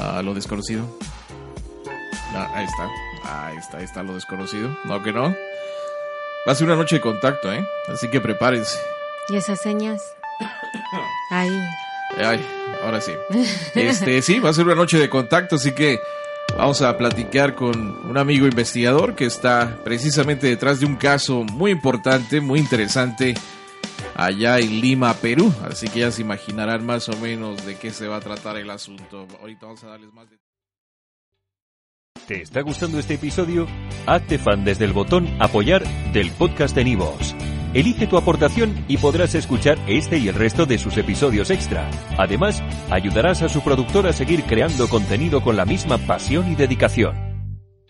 a lo desconocido. Ah, ahí está. Ahí está, ahí está lo desconocido. No que no. Va a ser una noche de contacto, ¿eh? Así que prepárense. ¿Y esas señas? Ahí. Ay, ahora sí. Este, sí, va a ser una noche de contacto, así que vamos a platicar con un amigo investigador que está precisamente detrás de un caso muy importante, muy interesante allá en Lima, Perú. Así que ya se imaginarán más o menos de qué se va a tratar el asunto. Ahorita vamos a darles más detalles. ¿Te está gustando este episodio? Hazte fan desde el botón Apoyar del podcast de Nivos. Elige tu aportación y podrás escuchar este y el resto de sus episodios extra. Además, ayudarás a su productor a seguir creando contenido con la misma pasión y dedicación.